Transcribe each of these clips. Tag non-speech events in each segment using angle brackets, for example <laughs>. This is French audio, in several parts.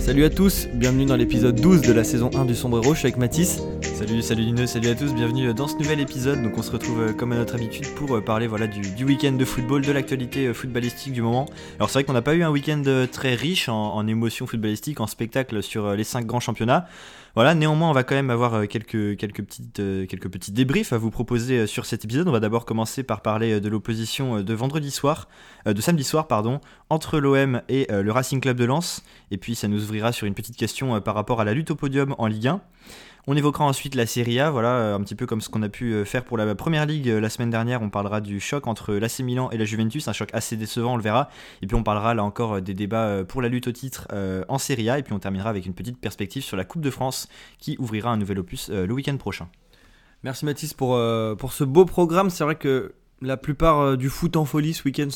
Salut à tous, bienvenue dans l'épisode 12 de la saison 1 du Sombrero, je suis avec Mathis. Salut, salut Lineux, salut à tous, bienvenue dans ce nouvel épisode. Donc on se retrouve euh, comme à notre habitude pour euh, parler voilà, du, week-end de football, de l'actualité euh, footballistique du moment. Alors c'est vrai qu'on n'a pas eu un week-end très riche en, émotions footballistiques, en spectacles sur les 5 grands championnats. Voilà, néanmoins, on va quand même avoir quelques, quelques, petites, quelques petits débriefs à vous proposer sur cet épisode. On va d'abord commencer par parler de l'opposition de vendredi soir, de samedi soir, pardon, entre l'OM et le Racing Club de Lens. Et puis, ça nous ouvrira sur une petite question par rapport à la lutte au podium en Ligue 1. On évoquera ensuite la Serie A, voilà, euh, un petit peu comme ce qu'on a pu euh, faire pour la première ligue euh, la semaine dernière. On parlera du choc entre l'AC Milan et la Juventus, un choc assez décevant, on le verra. Et puis on parlera là encore des débats pour la lutte au titre en Serie A. Et puis on terminera avec une petite perspective sur la Coupe de France qui ouvrira un nouvel opus le week-end prochain. Merci Mathis pour, pour ce beau programme. C'est vrai que la plupart euh, du foot en folie ce week-end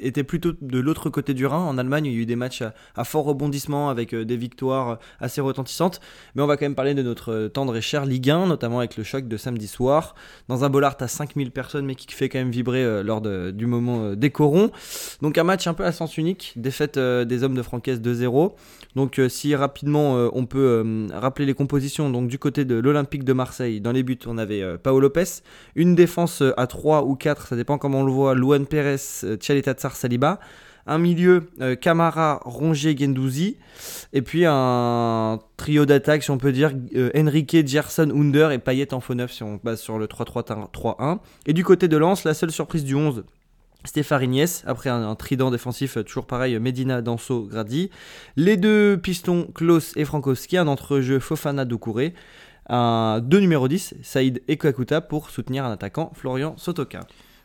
était plutôt de l'autre côté du Rhin. En Allemagne, il y a eu des matchs à, fort rebondissement avec euh, des victoires euh, assez retentissantes. Mais on va quand même parler de notre tendre et cher Ligue 1, notamment avec le choc de samedi soir. Dans un Bollard à 5000 personnes, mais qui fait quand même vibrer lors du moment des corons. Donc un match un peu à sens unique. Défaite des hommes de Francaise 2-0. Donc si rapidement on peut rappeler les compositions, donc du côté de l'Olympique de Marseille, dans les buts, on avait Paolo Lopez. Une défense à 3 ou 4 ça dépend comment on le voit, Luan Pérez, euh, Tsar Saliba. Un milieu, euh, Camara, Rongier, Gendouzi. Et puis un trio d'attaque, si on peut dire, euh, Enrique, Gerson, Under et Payet en faux neuf si on base sur le 3-3-3-1. Et du côté de Lens, la seule surprise du 11, Stéphane Ignace, après un, trident défensif toujours pareil, Medina, Danso, Grady. Les deux pistons, Klaus et Frankowski, un entre-jeu Fofana, Doucouré un, deux numéro 10, Saïd et Kakuta, pour soutenir un attaquant, Florian Sotoka.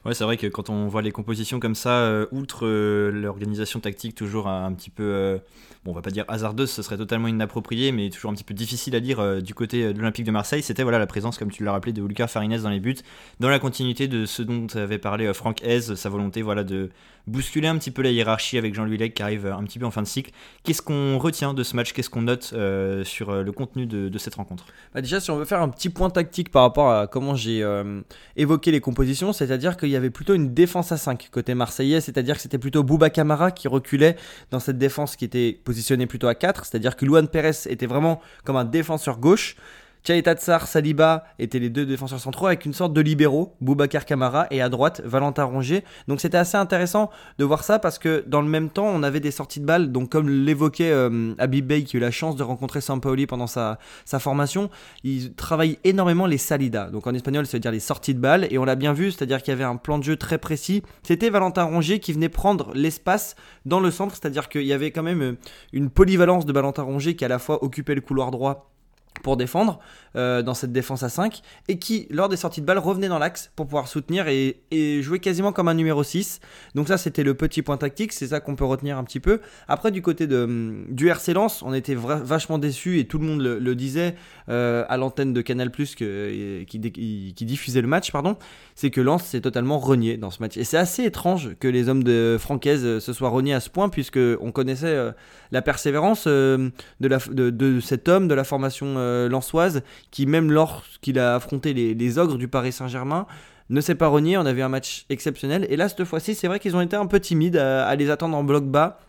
Ouais, c'est vrai que quand on voit les compositions comme ça, euh, outre euh, l'organisation tactique toujours un, petit peu, euh, bon, on va pas dire hasardeuse, ce serait totalement inapproprié, mais toujours un petit peu difficile à dire du côté de l'Olympique de Marseille, c'était voilà la présence, comme tu l'as rappelé, de Ulka Farines dans les buts, dans la continuité de ce dont avait parlé Franck Hez, sa volonté voilà de bousculer un petit peu la hiérarchie avec Jean-Louis Lec qui arrive un petit peu en fin de cycle. Qu'est-ce qu'on retient de ce match? Qu'est-ce qu'on note euh, sur euh, le contenu de, cette rencontre? Bah Déjà, si on veut faire un petit point tactique par rapport à comment j'ai euh, évoqué les compositions, c'est-à-dire qu'il y avait plutôt une défense à 5 côté marseillais, c'est-à-dire que c'était plutôt Bouba Camara qui reculait dans cette défense qui était positionnée plutôt à 4, c'est-à-dire que Luan Pérez était vraiment comme un défenseur gauche. Tsar, Saliba étaient les deux défenseurs centraux avec une sorte de libéraux, Boubacar Camara et à droite Valentin Rongier. Donc c'était assez intéressant de voir ça parce que dans le même temps on avait des sorties de balles. Donc comme l'évoquait euh, Bey qui a eu la chance de rencontrer Sampaoli pendant sa, sa formation, il travaille énormément les salidas. Donc en espagnol ça veut dire les sorties de balles et on l'a bien vu, c'est-à-dire qu'il y avait un plan de jeu très précis. C'était Valentin Rongier qui venait prendre l'espace dans le centre, c'est-à-dire qu'il y avait quand même euh, une polyvalence de Valentin Rongier qui à la fois occupait le couloir droit pour défendre euh, dans cette défense à 5 et qui lors des sorties de balles revenait dans l'axe pour pouvoir soutenir et, jouer quasiment comme un numéro 6 donc ça c'était le petit point tactique c'est ça qu'on peut retenir un petit peu. Après du côté de, du RC Lens on était vachement déçus et tout le monde le, disait euh, à l'antenne de Canal euh, qui, diffusait le match pardon c'est que Lens s'est totalement renié dans ce match. Et c'est assez étrange que les hommes de Francaise se soient reniés à ce point puisque on connaissait la persévérance de, cet homme de la formation euh, lançoise, qui même lorsqu'il a affronté les, ogres du Paris Saint-Germain, ne s'est pas renié. On avait un match exceptionnel. Et là, cette fois-ci, c'est vrai qu'ils ont été un peu timides à, les attendre en bloc bas.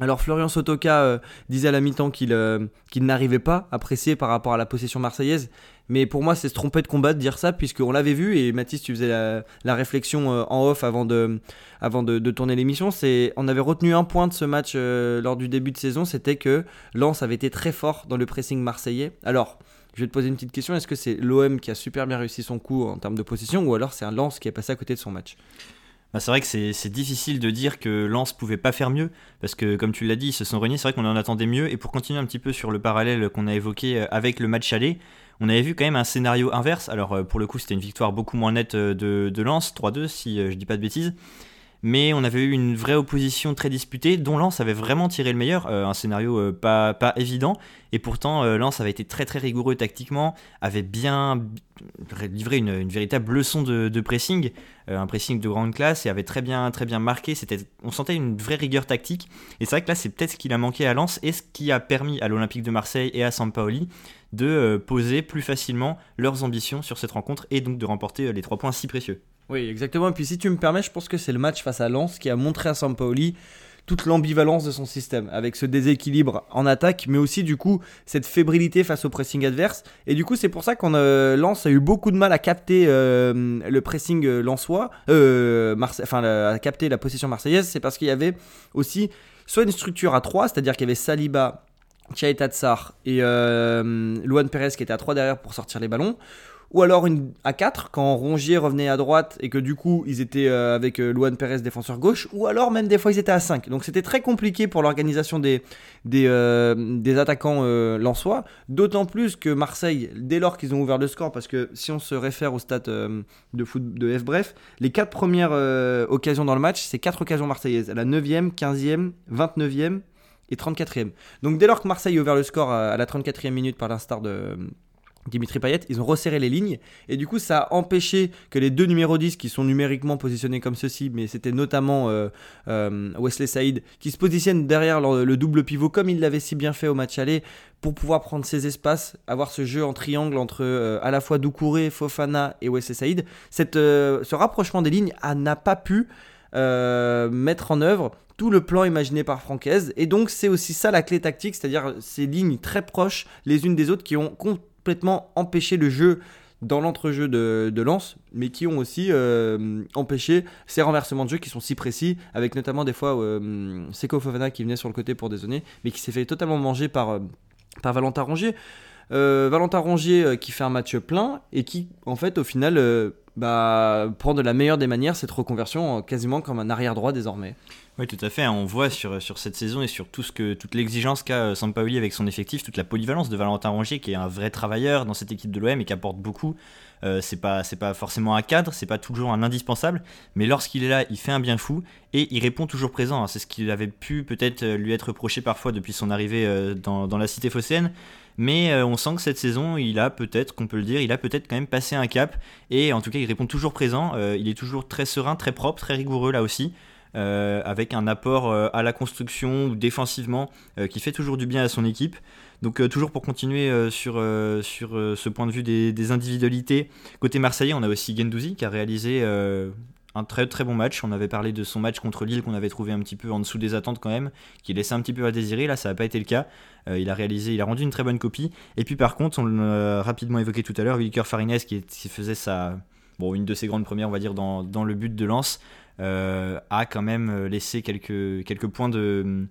Alors Florian Sotoka euh, disait à la mi-temps euh, qu'il n'arrivait pas à presser par rapport à la possession marseillaise. Mais pour moi, c'est se tromper de combat de dire ça, puisqu'on l'avait vu, et Mathis, tu faisais la, réflexion en off avant de, tourner l'émission. On avait retenu un point de ce match lors du début de saison, c'était que Lens avait été très fort dans le pressing marseillais. Alors, je vais te poser une petite question. Est-ce que c'est l'OM qui a super bien réussi son coup en termes de position ou alors c'est un Lens qui est passé à côté de son match? Bah c'est vrai que c'est difficile de dire que Lens pouvait pas faire mieux, parce que comme tu l'as dit, ils se sont réunis, c'est vrai qu'on en attendait mieux, et pour continuer un petit peu sur le parallèle qu'on a évoqué euh, avec le match aller, on avait vu quand même un scénario inverse, alors euh, pour le coup c'était une victoire beaucoup moins nette euh, de, de Lens, 3-2 si je dis pas de bêtises, mais on avait eu une vraie opposition très disputée dont Lens avait vraiment tiré le meilleur, euh, un scénario euh, pas, pas évident, et pourtant euh, avait été très très rigoureux tactiquement, avait bien livré une, véritable leçon de, pressing, un pressing de grande classe, et avait très bien, marqué, on sentait une vraie rigueur tactique, et c'est vrai que là c'est peut-être ce qu'il a manqué à Lens, et ce qui a permis à l'Olympique de Marseille et à Sampaoli de poser plus facilement leurs ambitions sur cette rencontre, et donc de remporter les trois points si précieux. Oui, exactement. Et puis si tu me permets, je pense que c'est le match face à Lens qui a montré à Sampaoli toute l'ambivalence de son système, avec ce déséquilibre en attaque, mais aussi du coup cette fébrilité face au pressing adverse. Et du coup, c'est pour ça qu'on euh, Lens a eu beaucoup de mal à capter euh, le pressing euh, lensois, euh, enfin à capter la possession marseillaise. C'est parce qu'il y avait aussi soit une structure à 3, c'est-à-dire qu'il y avait Saliba, Chaita Tsar et Luan Perez qui étaient à 3 derrière pour sortir les ballons ou alors une à 4 quand Rongier revenait à droite et que du coup ils étaient euh, avec euh, Luan Perez défenseur gauche, ou alors même des fois ils étaient à 5. Donc c'était très compliqué pour l'organisation des, des, euh, des attaquants lensois, d'autant plus que Marseille, dès lors qu'ils ont ouvert le score, parce que si on se réfère au stade de, foot, de F bref, les 4 premières occasions dans le match, c'est 4 occasions marseillaises, la 9e, 15e, 29e et 34e. Donc dès lors que Marseille a ouvert le score à la 34e minute par l'instar de Dimitri Payet, ils ont resserré les lignes et du coup ça a empêché que les deux numéros 10 qui sont numériquement positionnés comme ceci, mais c'était notamment euh, euh, Wesley Saïd qui se positionne derrière le, double pivot comme il l'avait si bien fait au match aller pour pouvoir prendre ses espaces, avoir ce jeu en triangle entre euh, à la fois Doucouré, Fofana et Wesley Saïd. Ce rapprochement des lignes n'a pas pu mettre en œuvre tout le plan imaginé par Francaise et donc c'est aussi ça la clé tactique, c'est-à-dire ces lignes très proches les unes des autres qui ont complètement empêché le jeu dans l'entrejeu de, de Lens, mais qui ont aussi euh, empêché ces renversements de jeu qui sont si précis, avec notamment des fois euh, Seko Fofana qui venait sur le côté pour dézonner, mais qui s'est fait totalement manger par, euh, par Valentin Rongier. Valentin Rongier qui fait un match plein et qui, en fait, au final, bah, prend de la meilleure des manières cette reconversion quasiment comme un arrière droit désormais. Oui, tout à fait. On voit sur, sur cette saison et sur tout ce que, toute l'exigence qu'a euh, Sampaoli avec son effectif, toute la polyvalence de Valentin Rongier, qui est un vrai travailleur dans cette équipe de l'OM et qui apporte beaucoup. Euh, c'est pas forcément un cadre, c'est pas toujours un indispensable, mais lorsqu'il est là, il fait un bien fou et il répond toujours présent. Hein. C'est ce qu'il avait pu peut-être euh, lui être reproché parfois depuis son arrivée dans, dans la cité phocéenne. Mais on sent que cette saison, il a peut-être, qu'on peut le dire, il a peut-être quand même passé un cap. Et en tout cas, il répond toujours présent. il est toujours très serein, très propre, très rigoureux là aussi. Euh, avec un apport euh, à la construction ou défensivement euh, qui fait toujours du bien à son équipe. Donc toujours pour continuer sur, sur ce point de vue des, individualités, côté marseillais, on a aussi Gendouzi qui a réalisé un très très bon match. On avait parlé de son match contre Lille qu'on avait trouvé un petit peu en dessous des attentes quand même, qui laissait un petit peu à désirer. Là, ça n'a pas été le cas. il a réalisé, il a rendu une très bonne copie. Et puis par contre, on l'a rapidement évoqué tout à l'heure, Wilker Farines qui, faisait sa, bon, une de ses grandes premières, on va dire, dans, le but de lance. Euh, a quand même euh, laissé quelques, points de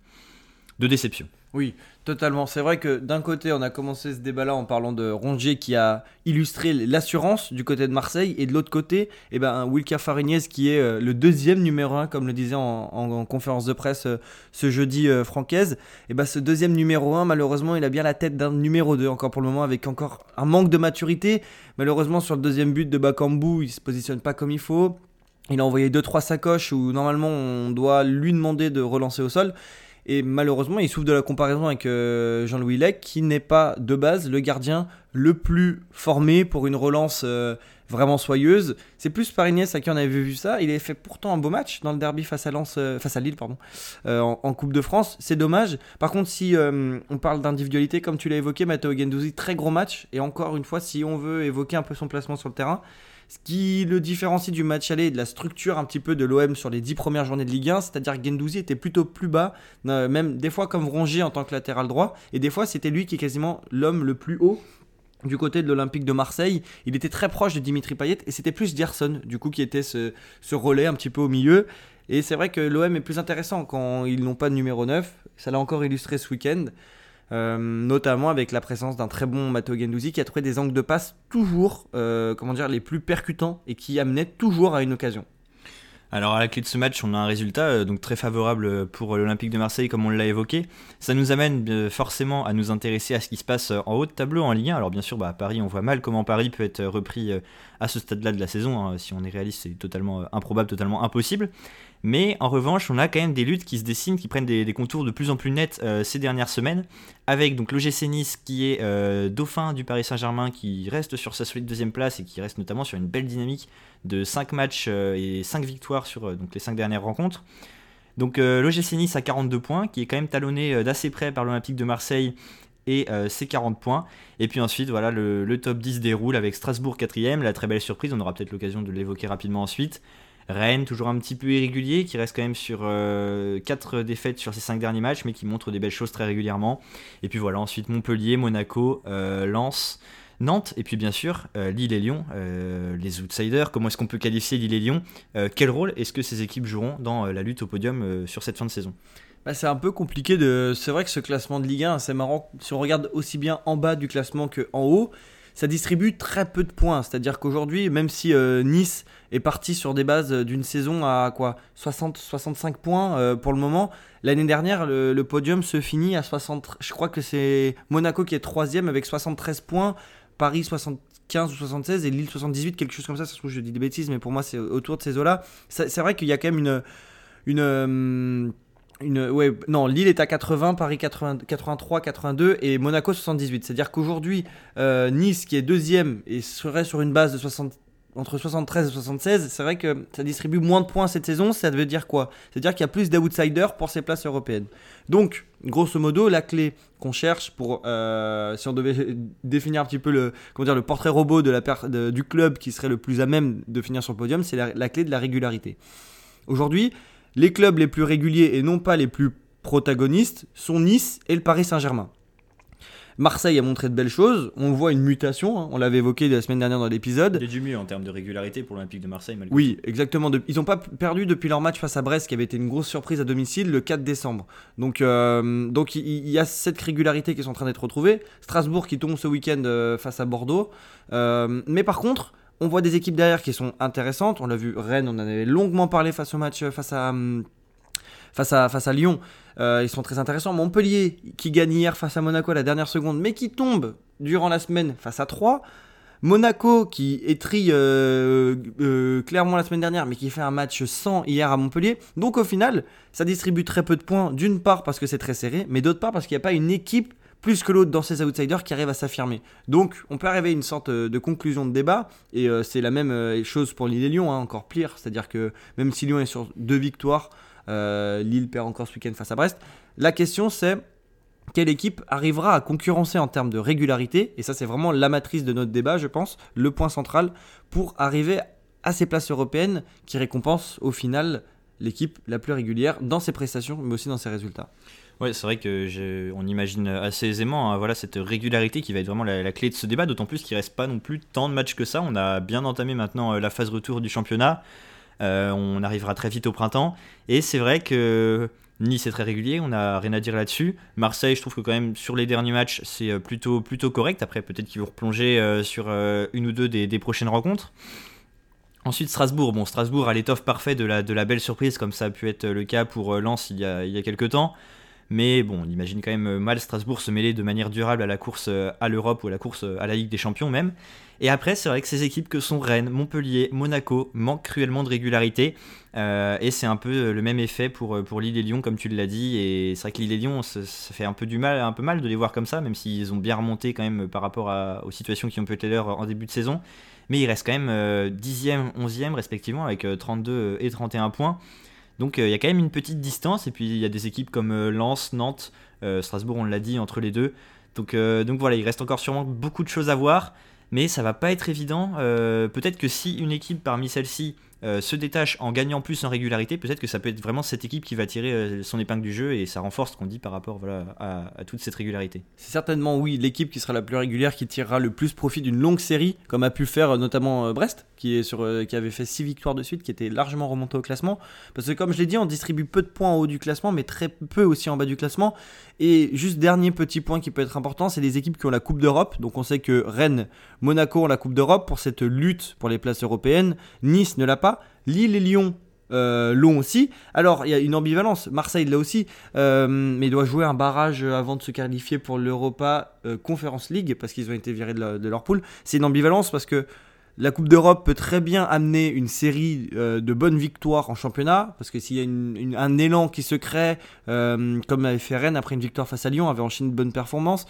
déception. Oui, totalement. C'est vrai que d'un côté, on a commencé ce débat-là en parlant de Rongier qui a illustré l'assurance du côté de Marseille, et de l'autre côté, eh ben, Wilker Farignez qui est euh, le deuxième numéro 1, comme le disait en, conférence de presse ce jeudi Francaise. Et eh ben, ce deuxième numéro 1, malheureusement, il a bien la tête d'un numéro 2 encore pour le moment, avec encore un manque de maturité. Malheureusement, sur le deuxième but de Bakambu, il se positionne pas comme il faut. Il a envoyé 2-3 sacoches où normalement on doit lui demander de relancer au sol. Et malheureusement, il souffre de la comparaison avec euh, Jean-Louis Lec, qui n'est pas de base le gardien le plus formé pour une relance euh, vraiment soyeuse. C'est plus Parignès à qui on avait vu ça. Il avait fait pourtant un beau match dans le derby face à, Lens, euh, face à Lille pardon, en, Coupe de France. C'est dommage. Par contre, si on parle d'individualité, comme tu l'as évoqué, Matteo Gendouzi, très gros match. Et encore une fois, si on veut évoquer un peu son placement sur le terrain, ce qui le différencie du match aller et de la structure un petit peu de l'OM sur les 10 premières journées de Ligue 1, c'est-à-dire que Gendouzi était plutôt plus bas, euh, même des fois comme Rongier en tant que latéral droit, et des fois c'était lui qui est quasiment l'homme le plus haut du côté de l'Olympique de Marseille, il était très proche de Dimitri Payet et c'était plus Gerson du coup qui était ce, ce relais un petit peu au milieu. Et c'est vrai que l'OM est plus intéressant quand ils n'ont pas de numéro 9. Ça l'a encore illustré ce week-end. Euh, notamment avec la présence d'un très bon Matteo Gendouzi qui a trouvé des angles de passe toujours, euh, comment dire, les plus percutants et qui amenaient toujours à une occasion. Alors à la clé de ce match, on a un résultat euh, donc très favorable pour l'Olympique de Marseille, comme on l'a évoqué. Ça nous amène forcément à nous intéresser à ce qui se passe en haut de tableau en Ligue 1. Alors bien sûr, bah, à Paris, on voit mal comment Paris peut être repris à ce stade-là de la saison. Hein. Si on est réaliste, c'est totalement improbable, totalement impossible. Mais en revanche, on a quand même des luttes qui se dessinent, qui prennent des, contours de plus en plus nets euh, ces dernières semaines, avec donc l'OGC Nice qui est euh, dauphin du Paris Saint-Germain, qui reste sur sa solide deuxième place et qui reste notamment sur une belle dynamique de 5 matchs euh, et 5 victoires sur les 5 dernières rencontres. Donc l'OGC Nice a 42 points, qui est quand même talonné d'assez près par l'Olympique de Marseille et ses 40 points. Et puis ensuite, voilà, le, le top 10 déroule avec Strasbourg 4ème, la très belle surprise, on aura peut-être l'occasion de l'évoquer rapidement ensuite. Rennes, toujours un petit peu irrégulier, qui reste quand même sur 4 euh, défaites sur ses 5 derniers matchs, mais qui montre des belles choses très régulièrement. Et puis voilà, ensuite Montpellier, Monaco, euh, Lens. Nantes, et puis bien sûr euh, Lille et Lyon, les outsiders. Comment est-ce qu'on peut qualifier Lille et Lyon? Quel rôle est-ce que ces équipes joueront dans la lutte au podium sur cette fin de saison? Bah, c'est un peu compliqué de. C'est vrai que ce classement de Ligue 1, c'est marrant. Si on regarde aussi bien en bas du classement que en haut, ça distribue très peu de points. C'est-à-dire qu'aujourd'hui, même si Nice est parti sur des bases d'une saison à quoi 60-65 points euh, pour le moment. L'année dernière, le, podium se finit à 60. Je crois que c'est Monaco qui est troisième avec 73 points, Paris 75 ou 76 et Lille 78, quelque chose comme ça. Ça se trouve, je dis des bêtises, mais pour moi, c'est autour de ces eaux-là. C'est vrai qu'il y a quand même une. une euh, non, Lille est à 80, Paris 83, 82 et Monaco 78. C'est-à-dire qu'aujourd'hui, euh, Nice, qui est deuxième, et serait sur une base de 60, entre 73 et 76, c'est vrai que ça distribue moins de points cette saison. Ça veut dire quoi? C'est-à-dire qu'il y a plus d'outsiders pour ces places européennes. Donc, grosso modo, la clé qu'on cherche pour, euh, si on devait <laughs> définir un petit peu le, comment dire, le portrait robot de la du club qui serait le plus à même de finir sur le podium, c'est la clé de la régularité. Aujourd'hui, les clubs les plus réguliers et non pas les plus protagonistes sont Nice et le Paris Saint-Germain. Marseille a montré de belles choses. On voit une mutation. Hein. On l'avait évoqué la semaine dernière dans l'épisode. Il du mieux en termes de régularité pour l'Olympique de Marseille. oui, exactement. Ils n'ont pas perdu depuis leur match face à Brest, qui avait été une grosse surprise à domicile le 4 décembre. Donc, euh, donc il y, a cette régularité qui est en train d'être retrouvée. Strasbourg qui tombe ce week-end euh, face à Bordeaux. Euh, mais par contre, on voit des équipes derrière qui sont intéressantes. On l'a vu, Rennes, on en avait longuement parlé face au match face à, hum, face à, Lyon. Euh, ils sont très intéressants. Montpellier, qui gagne hier face à Monaco à la dernière seconde, mais qui tombe durant la semaine face à 3. Monaco, qui étrie euh, euh, clairement la semaine dernière, mais qui fait un match sans hier à Montpellier. Donc au final, ça distribue très peu de points, d'une part parce que c'est très serré, mais d'autre part parce qu'il n'y a pas une équipe plus que l'autre dans ces outsiders qui arrive à s'affirmer. Donc on peut arriver à une sorte de conclusion de débat, et c'est la même chose pour l'île et Lyon, hein, encore pire, c'est-à-dire que même si Lyon est sur deux victoires, euh, Lille perd encore ce week-end face à Brest. La question c'est quelle équipe arrivera à concurrencer en termes de régularité, et ça c'est vraiment la matrice de notre débat, je pense, le point central, pour arriver à ces places européennes qui récompensent au final l'équipe la plus régulière dans ses prestations, mais aussi dans ses résultats. Oui, c'est vrai que on imagine assez aisément hein, voilà, cette régularité qui va être vraiment la, clé de ce débat, d'autant plus qu'il reste pas non plus tant de matchs que ça. On a bien entamé maintenant euh, la phase retour du championnat. Euh, on arrivera très vite au printemps. Et c'est vrai que Nice est très régulier, on n'a rien à dire là-dessus. Marseille, je trouve que quand même sur les derniers matchs, c'est euh, plutôt, plutôt correct. Après, peut-être qu'ils vont replonger sur une ou deux des, prochaines rencontres. Ensuite, Strasbourg. Bon, Strasbourg a l'étoffe parfait de la, de la belle surprise, comme ça a pu être le cas pour Lens il y a, il y a quelques temps. Mais bon, on imagine quand même mal Strasbourg se mêler de manière durable à la course à l'Europe ou à la course à la Ligue des Champions même. Et après, c'est vrai que ces équipes que sont Rennes, Montpellier, Monaco manquent cruellement de régularité. Euh, et c'est un peu euh, le même effet pour, euh, pour Lille et Lyon, comme tu l'as dit. Et c'est vrai que Lille et Lyon, ça, fait un peu du mal, un peu mal de les voir comme ça, même s'ils ont bien remonté quand même par rapport aux situations qui ont pu être l'heure en début de saison. Mais ils restent quand même 10e, 11e respectivement, avec 32 et 31 points. Donc il y a quand même une petite distance. Et puis il y a des équipes comme Lens, Nantes, Strasbourg, on l'a dit, entre les deux. Donc, voilà, il reste encore sûrement beaucoup de choses à voir mais ça va pas être évident. Euh, peut-être que si une équipe parmi celles-ci euh, se détache en gagnant plus en régularité, peut-être que ça peut être vraiment cette équipe qui va tirer euh, son épingle du jeu et ça renforce ce qu'on dit par rapport voilà, à, toute cette régularité. C'est certainement oui l'équipe qui sera la plus régulière qui tirera le plus profit d'une longue série, comme a pu faire notamment Brest, qui, est sur, qui avait fait 6 victoires de suite, qui était largement remonté au classement. Parce que comme je l'ai dit, on distribue peu de points en haut du classement, mais très peu aussi en bas du classement. Et juste dernier petit point qui peut être important, c'est les équipes qui ont la Coupe d'Europe. Donc on sait que Rennes, Monaco ont la Coupe d'Europe pour cette lutte pour les places européennes. Nice ne l'a pas. Lille et Lyon euh, l'ont aussi. Alors, il y a une ambivalence. Marseille l'a aussi, euh, mais doit jouer un barrage avant de se qualifier pour l'Europa euh, Conference League parce qu'ils ont été virés de, leur poule. C'est une ambivalence parce que la Coupe d'Europe peut très bien amener une série de bonnes victoires en championnat, parce que s'il y a un élan qui se crée, comme avait fait Rennes après une victoire face à Lyon, avait enchaîné de bonnes performances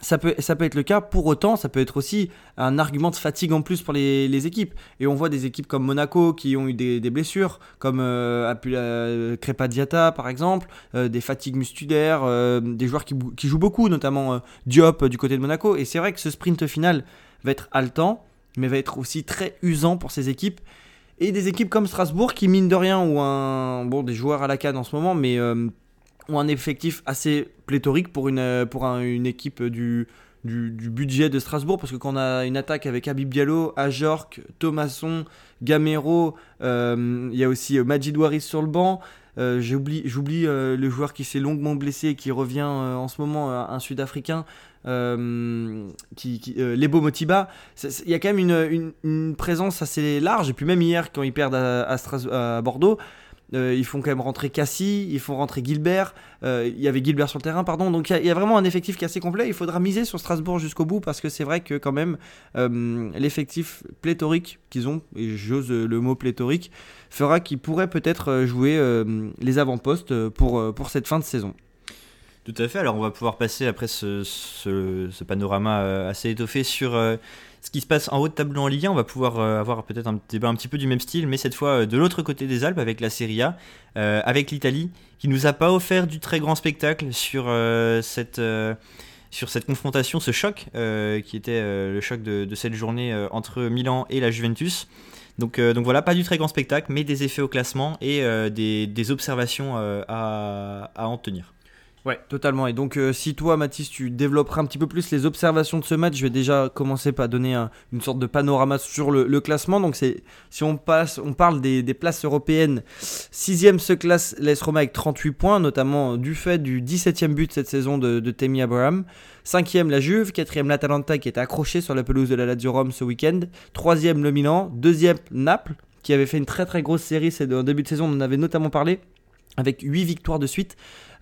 ça peut, ça peut être le cas. Pour autant, ça peut être aussi un argument de fatigue en plus pour les, équipes. Et on voit des équipes comme Monaco qui ont eu des, blessures, comme euh, Crepa Diata par exemple, euh, des fatigues musculaires, euh, des joueurs qui, qui jouent beaucoup, notamment euh, Diop euh, du côté de Monaco. Et c'est vrai que ce sprint final va être haletant, mais va être aussi très usant pour ces équipes. Et des équipes comme Strasbourg qui, mine de rien, ou un. Bon, des joueurs à la canne en ce moment, mais. euh, ont un effectif assez pléthorique pour une, pour un- une équipe du, du, budget de Strasbourg parce que quand on a une attaque avec Habib Diallo, Ajorc, Thomasson, Gamero, euh, il y a aussi euh, Majid Waris sur le banc. Euh, J'oublie le joueur qui s'est longuement blessé et qui revient en ce moment, un Sud-Africain, qui, qui- Lebo Motiba. Il y a quand même une, une- présence assez large. Et puis même hier, quand ils perdent à, à à Bordeaux, euh, ils font quand même rentrer Cassie, ils font rentrer Gilbert. euh, il y avait Gilbert sur le terrain, pardon. Donc il y a- vraiment un effectif qui est assez complet. Il faudra miser sur Strasbourg jusqu'au bout parce que c'est vrai que quand même euh, l'effectif pléthorique qu'ils ont, et j'ose le mot pléthorique, fera qu'ils pourraient peut-être jouer les avant-postes pour, pour cette fin de saison. Tout à fait, alors on va pouvoir passer après ce, ce- panorama assez étoffé sur ce qui se passe en haut de tableau en Ligue 1. On va pouvoir euh, avoir peut-être un débat un petit peu du même style, mais cette fois euh, de l'autre côté des Alpes avec la Serie A, euh, avec l'Italie, qui nous a pas offert du très grand spectacle sur cette. sur cette confrontation, ce choc, qui était le choc de, cette journée entre Milan et la Juventus. Donc, donc voilà, pas du très grand spectacle, mais des effets au classement et des, des observations à, à en tenir. Ouais, totalement. Et donc, euh, si toi, Mathis, tu développeras un petit peu plus les observations de ce match, je vais déjà commencer par donner un- une sorte de panorama sur le, classement. Donc, si on passe, on parle des, places européennes. Sixième se classe l'AS Roma avec 38 points, notamment du fait du 17e but cette saison de, Temi Abraham. Cinquième la Juve, quatrième l'Atalanta qui était accroché sur la pelouse de la Lazio Rome ce week-end. Troisième le Milan, deuxième Naples qui avait fait une très très grosse série c'est en début de saison. On en avait notamment parlé avec 8 victoires de suite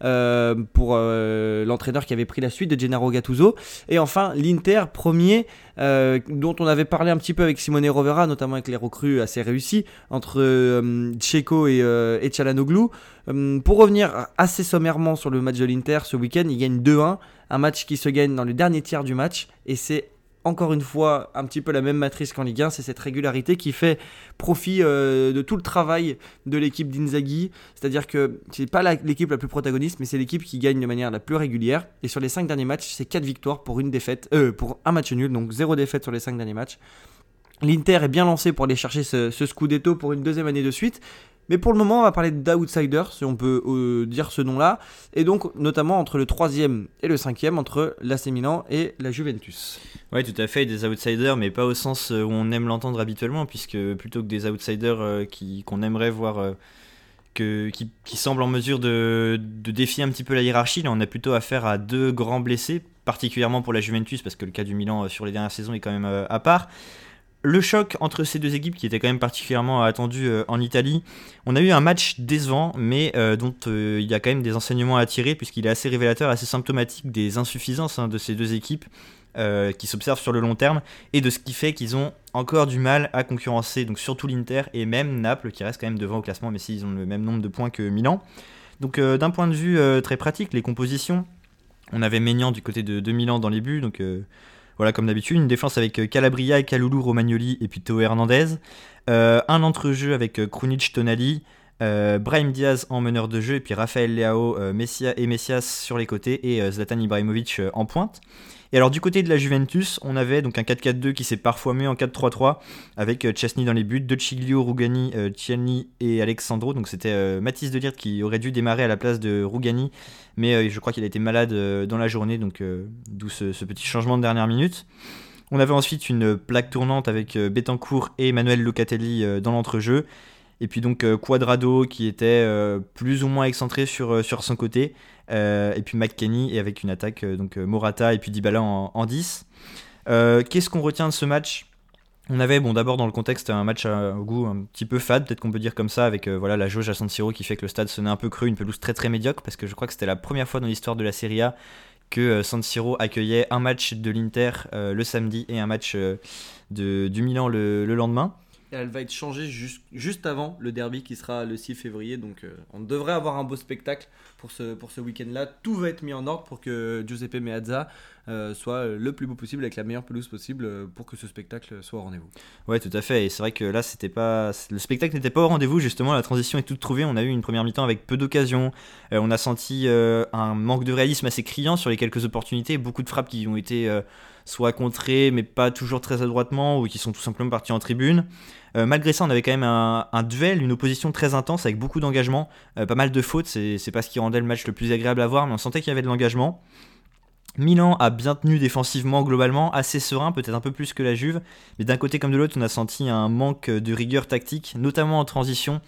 euh, pour euh, l'entraîneur qui avait pris la suite de Gennaro Gattuso. Et enfin, l'Inter, premier, euh, dont on avait parlé un petit peu avec Simone Rovera, notamment avec les recrues assez réussies, entre Checo et, et. Euh, pour revenir assez sommairement sur le match de l'Inter ce week-end, il gagne 2-1, un match qui se gagne dans le dernier tiers du match, et c'est encore une fois un petit peu la même matrice qu'en Ligue 1, c'est cette régularité qui fait profit euh, de tout le travail de l'équipe d'Inzaghi, c'est-à-dire que c'est pas l'équipe la plus protagoniste, mais c'est l'équipe qui gagne de manière la plus régulière. Et sur les 5 derniers matchs, c'est 4 victoires pour une défaite, euh, pour un match nul, donc 0 défaite sur les 5 derniers matchs. L'Inter est bien lancé pour aller chercher ce Scudetto pour une deuxième année de suite. Mais pour le moment, on va parler d'outsiders, si on peut euh, dire ce nom-là. Et donc, notamment entre le troisième et le cinquième, entre l'AC Milan et la Juventus. Ouais, tout à fait, des outsiders, mais pas au sens euh, où on aime l'entendre habituellement, puisque plutôt que des outsiders euh, qu'on aimerait voir, que, qui, qui semblent en mesure de, de défier un petit peu la hiérarchie, là on a plutôt affaire à deux grands blessés, particulièrement pour la Juventus, parce que le cas du Milan sur les dernières saisons est quand même à part. Le choc entre ces deux équipes qui était quand même particulièrement attendu euh, en Italie, on a eu un match décevant, mais euh, dont euh, il y a quand même des enseignements à tirer, puisqu'il est assez révélateur, assez symptomatique des insuffisances hein, de ces deux équipes qui s'observent sur le long terme et de ce qui fait qu'ils ont encore du mal à concurrencer, donc surtout l'Inter et même Naples qui reste quand même devant au classement, mais s'ils ont le même nombre de points que Milan. Donc d'un point de vue très pratique, les compositions, on avait Maignan du côté de, de Milan dans les buts, donc voilà comme d'habitude, une défense avec euh, Calabria, Kaloulou, Romagnoli et puis Théo Hernandez, Euh, un entrejeu avec euh, Krunic, Tonali, euh, Brahim Diaz en meneur de jeu et puis Raphaël Leao et Messias sur les côtés et Zlatan Ibrahimovic en pointe. Et alors du côté de la Juventus, on avait donc un 4-4-2 qui s'est parfois mis en 4-3-3 avec euh, Chesney dans les buts, De Chiglio, Rugani, euh, Ciani et Alexandro. Donc c'était euh, Mathis Delirte qui aurait dû démarrer à la place de Rugani, mais euh, je crois qu'il a été malade euh, dans la journée, donc euh, d'où ce, petit changement de dernière minute. On avait ensuite une plaque tournante avec euh, Betancourt et Emmanuel Locatelli euh, dans l'entrejeu. Et puis donc euh, Quadrado qui était euh, plus ou moins excentré euh, sur son côté. Euh, et puis McKenny et avec une attaque euh, donc euh, Morata et puis Dybala en, en 10. Euh, Qu'est-ce qu'on retient de ce match? On avait, bon, d'abord dans le contexte, un match à, au goût un petit peu fade, peut-être qu'on peut dire comme ça, avec voilà la jauge à San Siro qui fait que le stade sonnait un peu cru, une pelouse très très médiocre, parce que je crois que c'était la première fois dans l'histoire de la Serie A que euh, San Siro accueillait un match de l'Inter le samedi et un match de, du Milan le lendemain. Elle va être changée juste, juste avant le derby qui sera le 6 février. Donc on devrait avoir un beau spectacle pour ce, pour ce week-end-là. Tout va être mis en ordre pour que Giuseppe Meazza soit le plus beau possible avec la meilleure pelouse possible pour que ce spectacle soit au rendez-vous. Ouais, tout à fait. Et c'est vrai que là, c'était pas le spectacle n'était pas au rendez-vous. Justement, la transition est toute trouvée. On a eu une première mi-temps avec peu d'occasions. on a senti un manque de réalisme assez criant sur les quelques opportunités. Beaucoup de frappes qui ont été soit contrés, mais pas toujours très adroitement, ou qui sont tout simplement partis en tribune. Euh, malgré ça, on avait quand même un, duel, une opposition très intense avec beaucoup d'engagement, euh, pas mal de fautes, c'est pas ce qui rendait le match le plus agréable à voir, mais on sentait qu'il y avait de l'engagement. Milan a bien tenu défensivement globalement, assez serein, peut-être un peu plus que la Juve, mais d'un côté comme de l'autre, on a senti un manque de rigueur tactique, notamment en transition,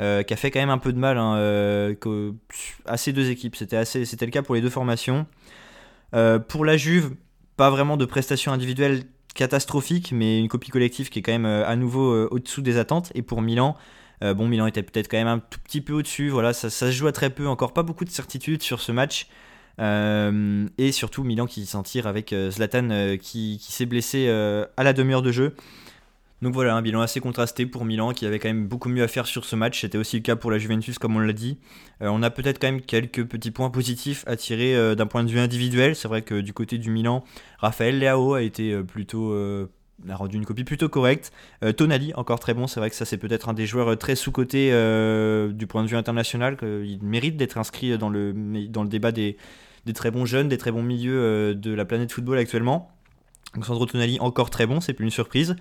euh, qui a fait quand même un peu de mal hein, à ces deux équipes. C'était le cas pour les deux formations. pour la Juve, pas vraiment de prestations individuelles catastrophiques, mais une copie collective qui est quand même euh, à nouveau euh, au-dessous des attentes. Et pour Milan, euh, bon, Milan était peut-être quand même un tout petit peu au-dessus. Voilà, ça, se joue à très peu. Encore pas beaucoup de certitude sur ce match. et surtout Milan qui s'en tire avec Zlatan qui s'est blessé à la demi-heure de jeu. Donc voilà, un bilan assez contrasté pour Milan qui avait quand même beaucoup mieux à faire sur ce match. C'était aussi le cas pour la Juventus, comme on l'a dit. Euh, on a peut-être quand même quelques petits points positifs à tirer euh, d'un point de vue individuel. C'est vrai que du côté du Milan, Raphaël Leao a été euh, plutôt. a rendu une copie plutôt correcte. Tonali, encore très bon. C'est vrai que ça, c'est peut-être un des joueurs très sous-cotés du point de vue international. Il mérite d'être inscrit dans le, dans le débat des, des très bons jeunes, des très bons milieux de la planète football actuellement. Donc Sandro Tonali, encore très bon, c'est plus une surprise.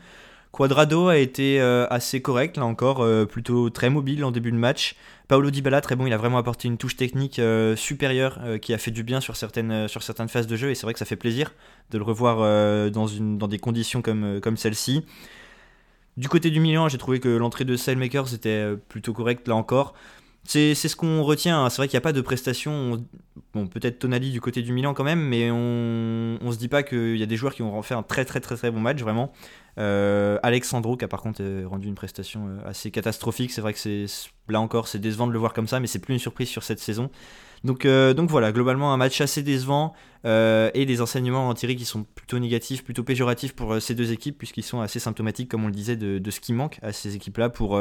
Quadrado a été euh, assez correct, là encore, euh, plutôt très mobile en début de match. Paolo Dybala, très bon, il a vraiment apporté une touche technique euh, supérieure qui a fait du bien sur certaines, phases de jeu et c'est vrai que ça fait plaisir de le revoir dans des conditions comme, comme celle-ci. Du côté du Milan, j'ai trouvé que l'entrée de Sailmakers était plutôt correcte là encore. C'est ce qu'on retient. Hein. C'est vrai qu'il n'y a pas de prestation. Bon, peut-être Tonali du côté du Milan quand même, mais on ne se dit pas qu'il y a des joueurs qui ont fait un très très très très bon match, vraiment. Euh, Alexandro qui a par contre euh, rendu une prestation euh, assez catastrophique. C'est vrai que c'est là encore c'est décevant de le voir comme ça, mais c'est plus une surprise sur cette saison. Donc, donc voilà, globalement un match assez décevant et des enseignements en tirés qui sont plutôt négatifs, plutôt péjoratifs pour ces deux équipes puisqu'ils sont assez symptomatiques, comme on le disait, de, de ce qui manque à ces équipes-là pour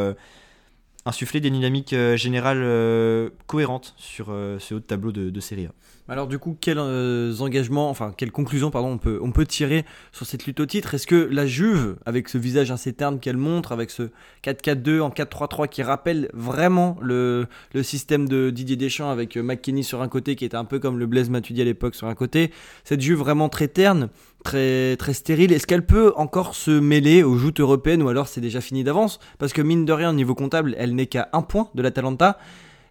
insuffler des dynamiques euh, générales euh, cohérentes sur euh, ce haut tableau de, de Serie A. Alors du coup, quels engagements, enfin quelles conclusions pardon, on peut, on peut tirer sur cette lutte au titre? Est-ce que la Juve, avec ce visage assez terne qu'elle montre, avec ce 4-4-2 en 4-3-3 qui rappelle vraiment le, le, système de Didier Deschamps avec McKinney sur un côté qui était un peu comme le Blaise Matuidi à l'époque sur un côté, cette Juve vraiment très terne, très, très stérile. Est-ce qu'elle peut encore se mêler aux joutes européennes ou alors c'est déjà fini d'avance? Parce que mine de rien, au niveau comptable, elle n'est qu'à un point de l'Atalanta.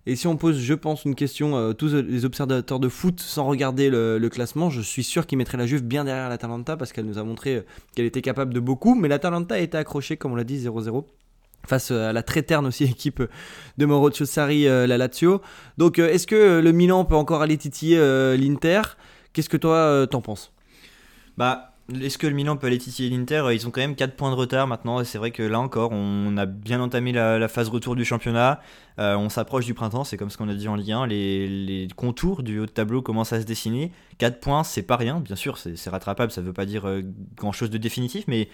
Et si on pose, je pense, une question à euh, tous les observateurs de foot sans regarder le, classement, je suis sûr qu'ils mettraient la Juve bien derrière l'Atalanta parce qu'elle nous a montré euh, qu'elle était capable de beaucoup. Mais l'Atalanta a été accrochée, comme on l'a dit, 0-0 face euh, à la très terne aussi <laughs> équipe de Maurizio Sarri, la Lazio. Donc est-ce que le Milan peut encore aller titiller l'Inter? Qu'est-ce que toi t'en penses? Bah, est-ce que le Milan peut aller titiller l'Inter? Ils ont quand même 4 points de retard maintenant, c'est vrai que là encore, on a bien entamé la, phase retour du championnat. Euh, on s'approche du printemps, c'est comme ce qu'on a dit en Ligue 1. Les, contours du haut de tableau commencent à se dessiner. 4 points, c'est pas rien, bien sûr, c'est rattrapable, ça veut pas dire euh, grand chose de définitif, mais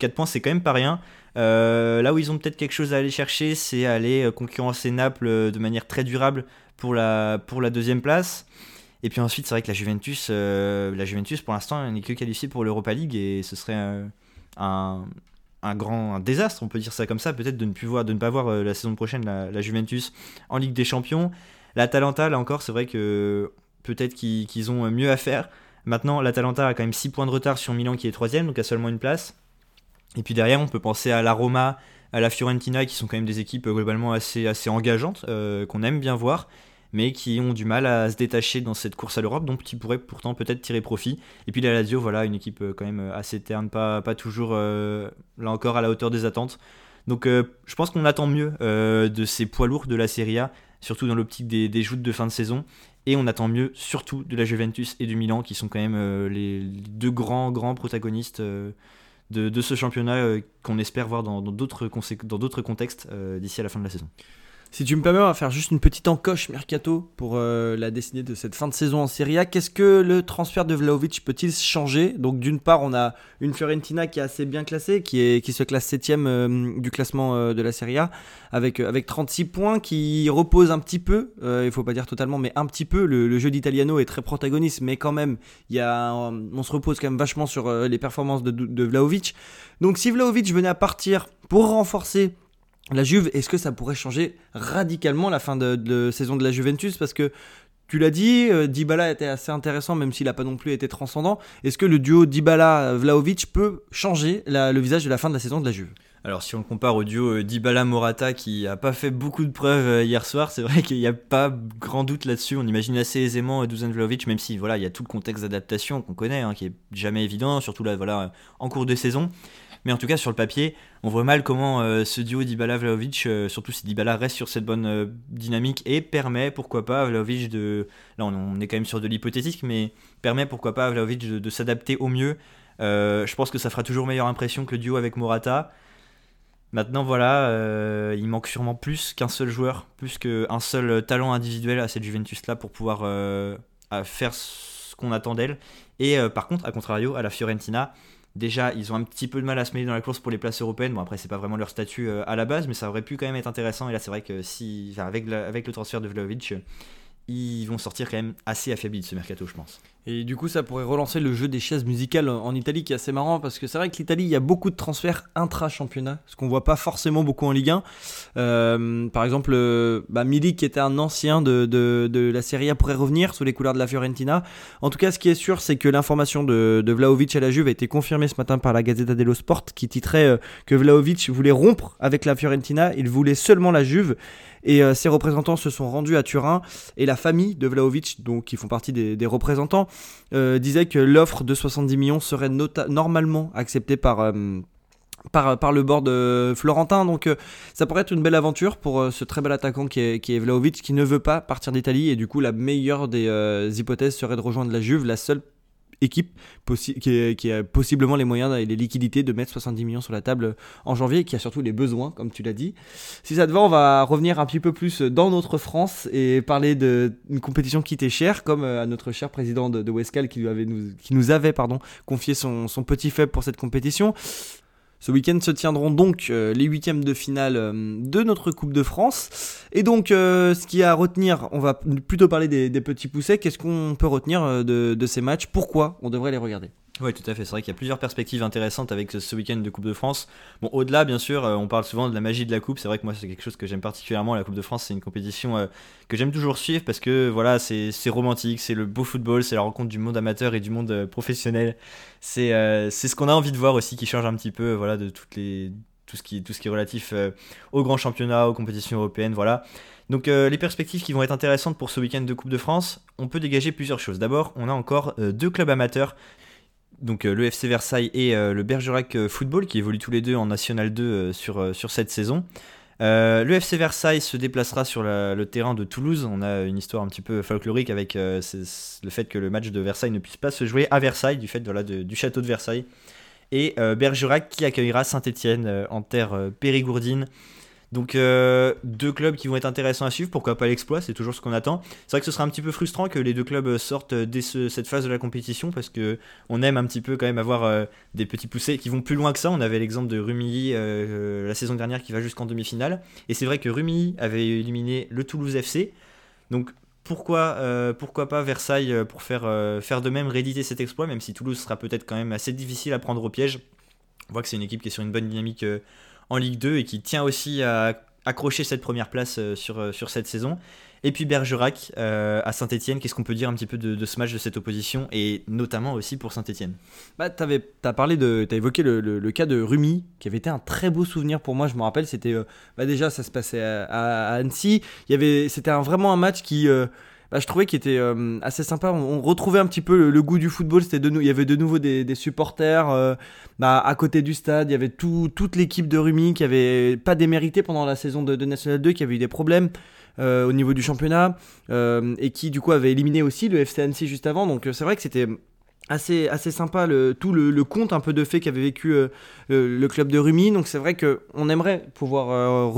4 points, c'est quand même pas rien. Euh, là où ils ont peut-être quelque chose à aller chercher, c'est aller concurrencer Naples de manière très durable pour la deuxième place. Et puis ensuite, c'est vrai que la Juventus, euh, la Juventus pour l'instant, n'est que qualifiée pour l'Europa League et ce serait un, grand désastre, on peut dire ça comme ça, peut-être de ne plus voir, de ne pas voir euh, la saison prochaine la, Juventus en Ligue des Champions. L'Atalanta, là encore, c'est vrai que peut-être qu'ils ont mieux à faire. Maintenant, l'Atalanta a quand même 6 points de retard sur Milan qui est troisième, donc a seulement une place. Et puis derrière, on peut penser à la Roma, à la Fiorentina, qui sont quand même des équipes globalement assez, assez engageantes, euh, qu'on aime bien voir mais qui ont du mal à se détacher dans cette course à l'Europe, donc qui pourraient pourtant peut-être tirer profit. Et puis la Lazio, voilà, une équipe euh, quand même euh, assez terne, pas, toujours, euh, là encore, à la hauteur des attentes. Donc je pense qu'on attend mieux de ces poids lourds de la Serie A, surtout dans l'optique des, joutes de fin de saison. Et on attend mieux surtout de la Juventus et du Milan, qui sont quand même les, deux grands, grands protagonistes de, de, ce championnat qu'on espère voir dans d'autres contextes d'ici à la fin de la saison. Si tu me permets, on va faire juste une petite encoche mercato pour euh, la destinée de cette fin de saison en Serie A. Qu'est-ce que le transfert de Vlaovic peut-il changer? Donc d'une part, on a une Fiorentina qui est assez bien classée, qui, est, qui se classe 7 euh, du classement euh, de la Serie A, avec, avec 36 points, qui repose un petit peu, il faut pas dire totalement, mais un petit peu. Le, jeu d'Italiano est très protagoniste, mais quand même, y a, on se repose quand même vachement sur les performances de, de Vlaovic. Donc si Vlaovic venait à partir pour renforcer la Juve, est-ce que ça pourrait changer radicalement la fin de, saison de la Juventus? Parce que tu l'as dit, euh, Dybala était assez intéressant, même s'il n'a pas non plus été transcendant. Est-ce que le duo Dybala-Vlaovic peut changer le visage de la fin de la saison de la Juve? Alors si on le compare au duo euh, Dybala-Morata qui n'a pas fait beaucoup de preuves euh, hier soir, c'est vrai <laughs> qu'il n'y a pas grand doute là-dessus. On imagine assez aisément Dusan Vlaovic, même si voilà il y a tout le contexte d'adaptation qu'on connaît, hein, qui est jamais évident, surtout là voilà en cours de saison. Mais en tout cas, sur le papier, on voit mal comment euh, ce duo Dybala-Vlaovic, euh, surtout si Dybala reste sur cette bonne euh, dynamique et permet, pourquoi pas, à Vlaovic de. Là, on, est quand même sur de l'hypothétique, mais permet, pourquoi pas, Vlaovic de, s'adapter au mieux. je pense que ça fera toujours meilleure impression que le duo avec Morata. Maintenant, voilà, il manque sûrement plus qu'un seul joueur, plus qu'un seul talent individuel à cette Juventus-là pour pouvoir faire ce qu'on attend d'elle. Et par contre, à contrario, à la Fiorentina, Déjà, ils ont un petit peu de mal à se mêler dans la course pour les places européennes. Bon, après, c'est pas vraiment leur statut euh, à la base, mais ça aurait pu quand même être intéressant. Et là, c'est vrai que si, avec, avec le transfert de Vlaovic, ils vont sortir quand même assez affaiblis de ce mercato, je pense. Et du coup, ça pourrait relancer le jeu des chaises musicales en Italie, qui est assez marrant, parce que c'est vrai que l'Italie, il y a beaucoup de transferts intra-championnat, ce qu'on voit pas forcément beaucoup en Ligue 1. Euh, par exemple, euh, bah, Milik, qui était un ancien de, de, la Serie A, pourrait revenir sous les couleurs de la Fiorentina. En tout cas, ce qui est sûr, c'est que l'information de, de Vlaovic à la Juve a été confirmée ce matin par la Gazzetta dello Sport, qui titrait euh, que Vlaovic voulait rompre avec la Fiorentina, il voulait seulement la Juve. Et ses représentants se sont rendus à Turin, et la famille de Vlaovic, donc qui font partie des représentants, euh, disait que l'offre de 70 millions serait normalement acceptée par, euh, par, le bord de Florentin. Donc euh, ça pourrait être une belle aventure pour ce très bel attaquant qui est, qui est Vlaovic, qui ne veut pas partir d'Italie. Et du coup, la meilleure des hypothèses serait de rejoindre la Juve. La seule équipe qui, a possiblement les moyens et les liquidités de mettre 70 millions sur la table en janvier et qui a surtout les besoins, comme tu l'as dit. Si ça te va, on va revenir un petit peu plus dans notre France et parler d'une compétition qui était chère, comme euh, à notre cher président de, de Westcal qui, nous, avait confié son petit faible pour cette compétition. Ce week-end se tiendront donc euh, les huitièmes de finale euh, de notre Coupe de France. Et donc, euh, ce qui a à retenir, on va plutôt parler des, petits poussets. Qu'est-ce qu'on peut retenir de ces matchs? Pourquoi on devrait les regarder? Oui, tout à fait. C'est vrai qu'il y a plusieurs perspectives intéressantes avec ce week-end de Coupe de France. Bon, au-delà, bien sûr, euh, on parle souvent de la magie de la Coupe. C'est vrai que moi, c'est quelque chose que j'aime particulièrement. La Coupe de France, c'est une compétition euh, que j'aime toujours suivre parce que voilà, c'est romantique, c'est le beau football, c'est la rencontre du monde amateur et du monde euh, professionnel. C'est c'est ce qu'on a envie de voir aussi, qui change un petit peu, voilà, de toutes les tout ce qui tout ce qui est relatif aux grands championnats, aux compétitions européennes, voilà. Donc les perspectives qui vont être intéressantes pour ce week-end de Coupe de France, on peut dégager plusieurs choses. D'abord, on a encore deux clubs amateurs donc euh, le FC Versailles et euh, le Bergerac euh, Football qui évoluent tous les deux en National 2 sur, sur cette saison. le FC Versailles se déplacera sur le terrain de Toulouse. On a une histoire un petit peu folklorique avec le fait que le match de Versailles ne puisse pas se jouer à Versailles du fait du château de Versailles. Et Bergerac qui accueillera Saint-Étienne en terre périgourdine donc euh, deux clubs qui vont être intéressants à suivre, pourquoi pas l'exploit, c'est toujours ce qu'on attend. C'est vrai que ce sera un petit peu frustrant que les deux clubs sortent dès cette phase de la compétition parce que on aime un petit peu quand même avoir euh, des petits poussés qui vont plus loin que ça. On avait l'exemple de Rumilly euh, la saison dernière qui va jusqu'en demi-finale et c'est vrai que Rumilly avait éliminé le Toulouse FC. Donc pourquoi, pourquoi pas Versailles pour faire, faire de même, rééditer cet exploit, même si Toulouse sera peut-être quand même assez difficile à prendre au piège. On voit que c'est une équipe qui est sur une bonne dynamique en Ligue 2 et qui tient aussi à accrocher cette première place euh, sur, euh, sur cette saison. Et puis Bergerac euh, à Saint-Etienne, qu'est-ce qu'on peut dire un petit peu de, ce match, de cette opposition, et notamment aussi pour Saint-Etienne bah, Tu as, parlé de, as évoqué le, cas de Rumi, qui avait été un très beau souvenir pour moi, je me rappelle, c'était bah, déjà ça se passait à, Annecy, c'était vraiment un match qui bah, je trouvais qu'il était euh, assez sympa. On, retrouvait un petit peu le, goût du football. Il y avait de nouveau des, supporters euh, bah, à côté du stade. Il y avait tout, toute l'équipe de Rumi qui avait pas démérité pendant la saison de, National 2, qui avait eu des problèmes. Euh, au niveau du championnat et qui du coup avait éliminé aussi le FC Annecy juste avant donc c'est vrai que c'était assez, assez sympa tout le, le, conte un peu de fait qu'avait vécu le, club de Rumi donc c'est vrai qu'on aimerait pouvoir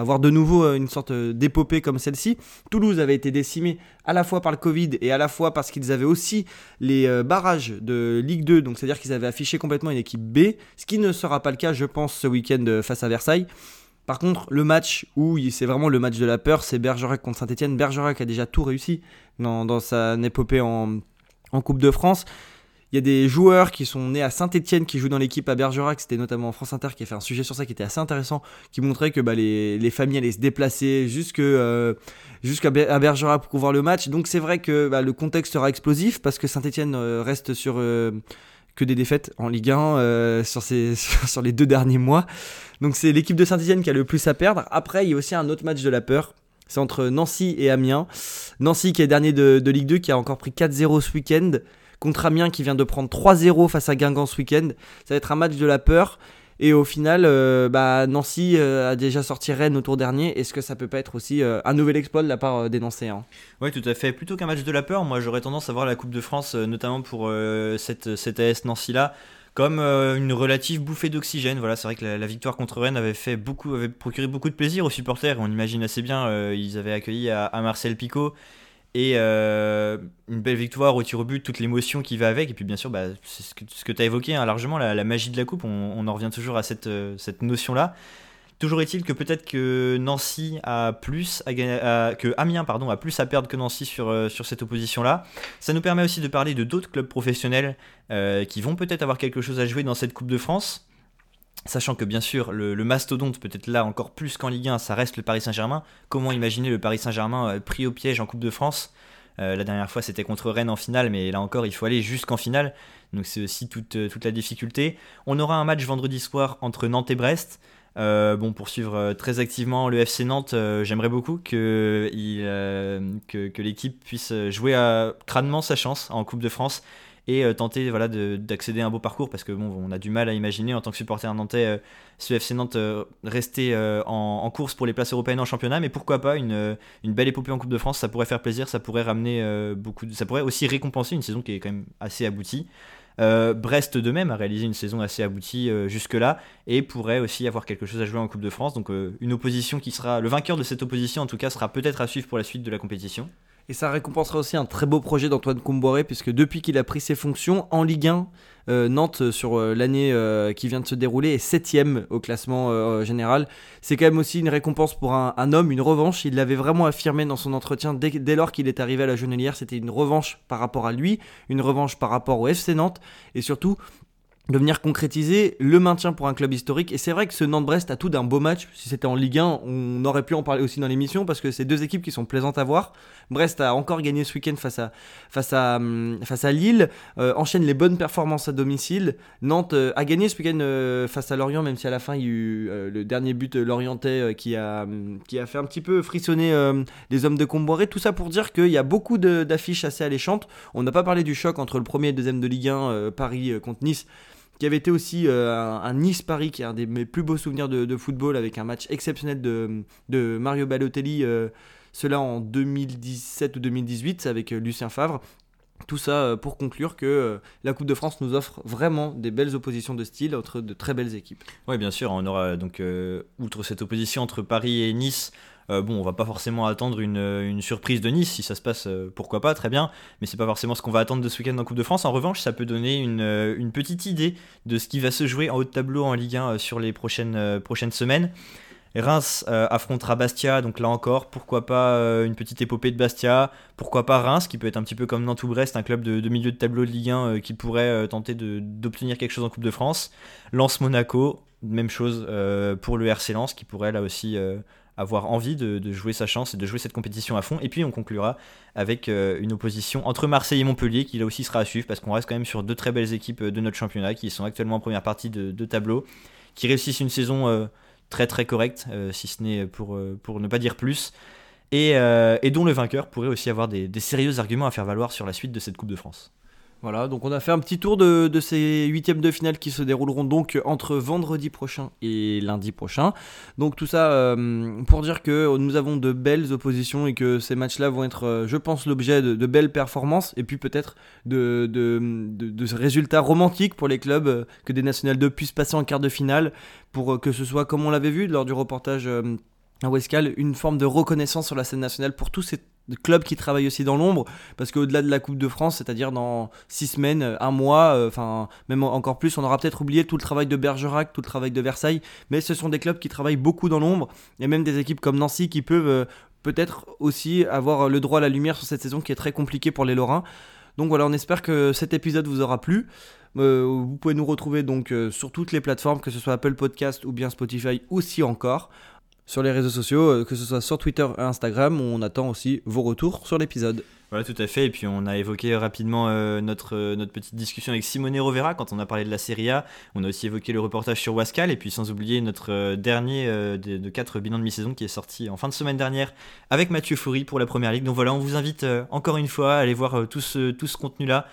avoir de nouveau euh, une sorte d'épopée comme celle-ci. Toulouse avait été décimé à la fois par le Covid et à la fois parce qu'ils avaient aussi les barrages de Ligue 2, donc c'est-à-dire qu'ils avaient affiché complètement une équipe B, ce qui ne sera pas le cas, je pense, ce week-end face à Versailles. Par contre, le match où c'est vraiment le match de la peur, c'est Bergerac contre Saint-Etienne. Bergerac a déjà tout réussi dans, sa épopée en, Coupe de France. Il y a des joueurs qui sont nés à Saint-Etienne qui jouent dans l'équipe à Bergerac. C'était notamment France Inter qui a fait un sujet sur ça qui était assez intéressant, qui montrait que bah, les, familles allaient se déplacer jusque, euh, jusqu'à Bergerac pour voir le match. Donc c'est vrai que bah, le contexte sera explosif parce que Saint-Etienne euh, reste sur euh, que des défaites en Ligue 1 sur, <laughs> sur les deux derniers mois. Donc c'est l'équipe de Saint-Etienne qui a le plus à perdre. Après, il y a aussi un autre match de la peur. C'est entre Nancy et Amiens. Nancy qui est dernier de, Ligue 2, qui a encore pris 4-0 ce week-end. Contre Amiens qui vient de prendre 3-0 face à Guingamp ce week-end. Ça va être un match de la peur. Et au final, euh, bah, Nancy euh, a déjà sorti Rennes au tour dernier. Est-ce que ça peut pas être aussi euh, un nouvel exploit de la part des Nancéens Oui, tout à fait. Plutôt qu'un match de la peur, moi j'aurais tendance à voir la Coupe de France, notamment pour cette, AS Nancy-là, comme une relative bouffée d'oxygène. Voilà, c'est vrai que la, victoire contre Rennes avait fait beaucoup, avait procuré beaucoup de plaisir aux supporters. On imagine assez bien, euh, ils avaient accueilli à, Marcel Picot et euh, une belle victoire au tir au but, toute l'émotion qui va avec. Et puis bien sûr, bah, c'est ce que, tu as évoqué hein, largement, la, magie de la coupe. On, en revient toujours à cette, cette notion-là. Toujours est-il que peut-être que Nancy a plus à, que Amiens pardon a plus à perdre que Nancy sur, euh, sur cette opposition là. Ça nous permet aussi de parler de d'autres clubs professionnels euh, qui vont peut-être avoir quelque chose à jouer dans cette Coupe de France. Sachant que bien sûr le, mastodonte peut-être là encore plus qu'en Ligue 1, ça reste le Paris Saint-Germain. Comment imaginer le Paris Saint-Germain euh, pris au piège en Coupe de France? La dernière fois c'était contre Rennes en finale, mais là encore il faut aller jusqu'en finale. Donc c'est aussi toute, toute la difficulté. On aura un match vendredi soir entre Nantes et Brest. Euh, bon, pour suivre euh, très activement le FC Nantes, euh, j'aimerais beaucoup que, que, l'équipe puisse jouer à, crânement sa chance en Coupe de France et tenter voilà, d'accéder à un beau parcours parce que on a du mal à imaginer en tant que supporter nantais ce FC Nantes rester en, course pour les places européennes en championnat, mais pourquoi pas une, belle épopée en Coupe de France, ça pourrait faire plaisir, ça pourrait aussi récompenser une saison qui est quand même assez aboutie. Euh, Brest de même a réalisé une saison assez aboutie euh, jusque-là et pourrait aussi avoir quelque chose à jouer en Coupe de France. Donc euh, une opposition qui sera le vainqueur de cette opposition en tout cas sera peut-être à suivre pour la suite de la compétition. Et ça récompensera aussi un très beau projet d'Antoine Comboiré, puisque depuis qu'il a pris ses fonctions en Ligue 1, euh, Nantes, sur euh, l'année euh, qui vient de se dérouler, est 7ème au classement général. C'est quand même aussi une récompense pour un, homme, une revanche. Il l'avait vraiment affirmé dans son entretien dès, dès lors qu'il est arrivé à la Genelière. C'était une revanche par rapport à lui, une revanche par rapport au FC Nantes, et surtout de venir concrétiser le maintien pour un club historique. Et c'est vrai que ce Nantes-Brest a tout d'un beau match. Si c'était en Ligue 1, on aurait pu en parler aussi dans l'émission parce que c'est deux équipes qui sont plaisantes à voir. Brest a encore gagné ce week-end face à, face à, hum, face à Lille, euh, enchaîne les bonnes performances à domicile. Nantes euh, a gagné ce week-end euh, face à Lorient, même si à la fin il y a eu le dernier but lorientais qui, a, hum, qui a fait un petit peu frissonner les hommes de Comboiré. Tout ça pour dire qu'il y a beaucoup d'affiches assez alléchantes. On n'a pas parlé du choc entre le premier et le deuxième de Ligue 1, Paris contre Nice qui avait été aussi euh, un, Nice-Paris, qui est un des mes plus beaux souvenirs de, football, avec un match exceptionnel de, de Mario Balotelli, euh, cela en 2017 ou 2018, avec euh, Lucien Favre. Tout ça pour conclure que la Coupe de France nous offre vraiment des belles oppositions de style entre de très belles équipes. Oui, bien sûr, on aura donc, outre cette opposition entre Paris et Nice, euh, bon, on va pas forcément attendre une, surprise de Nice, si ça se passe, euh, pourquoi pas, très bien, mais c'est pas forcément ce qu'on va attendre de ce week-end en Coupe de France. En revanche, ça peut donner une, euh, petite idée de ce qui va se jouer en haut de tableau en Ligue 1 sur les prochaines, semaines. Reims affrontera Bastia, donc là encore, pourquoi pas une petite épopée de Bastia, pourquoi pas Reims, qui peut être un petit peu comme Nantes ou Brest, un club de, milieu de tableau de Ligue 1 qui pourrait tenter d'obtenir quelque chose en Coupe de France. Lens Monaco, même chose pour le RC Lens, qui pourrait là aussi avoir envie de, jouer sa chance et de jouer cette compétition à fond. Et puis on conclura avec euh, une opposition entre Marseille et Montpellier qui là aussi sera à suivre parce qu'on reste quand même sur deux très belles équipes euh, de notre championnat qui sont actuellement en première partie de, tableau, qui réussissent une saison euh, très très correcte, si ce n'est pour, ne pas dire plus. Et, dont le vainqueur pourrait aussi avoir des sérieux arguments à faire valoir sur la suite de cette Coupe de France. Voilà, donc on a fait un petit tour de, ces huitièmes de finale qui se dérouleront donc entre vendredi prochain et lundi prochain. Donc tout ça euh, pour dire que nous avons de belles oppositions et que ces matchs-là vont être, euh, je pense, l'objet de, belles performances et puis peut-être de, résultats romantiques pour les clubs, euh, que des National 2 puissent passer en quart de finale, pour que ce soit comme on l'avait vu lors du reportage à Westcal une forme de reconnaissance sur la scène nationale pour tous ces clubs qui travaillent aussi dans l'ombre, parce qu'au-delà de la Coupe de France, c'est-à-dire dans six semaines, un mois, euh, enfin même encore plus, on aura peut-être oublié tout le travail de Bergerac, tout le travail de Versailles, mais ce sont des clubs qui travaillent beaucoup dans l'ombre, et même des équipes comme Nancy qui peuvent euh, peut-être aussi avoir le droit à la lumière sur cette saison qui est très compliquée pour les Lorrains. Donc voilà, on espère que cet épisode vous aura plu. Euh, vous pouvez nous retrouver donc sur toutes les plateformes, que ce soit Apple Podcast ou bien Spotify aussi encore sur les réseaux sociaux, euh, que ce soit sur Twitter et Instagram, on attend aussi vos retours sur l'épisode. Voilà, tout à fait. Et puis on a évoqué rapidement euh, notre, euh, notre petite discussion avec Simone Rovera quand on a parlé de la Serie A. On a aussi évoqué le reportage sur Wascal. Et puis sans oublier notre dernier de, de, quatre bilans de mi-saison qui est sorti en fin de semaine dernière avec Mathieu Foury pour la Première Ligue. Donc voilà, on vous invite encore une fois à aller voir tout ce, tout ce contenu-là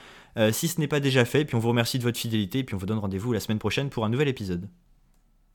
si ce n'est pas déjà fait. Et puis on vous remercie de votre fidélité. Et puis on vous donne rendez-vous la semaine prochaine pour un nouvel épisode.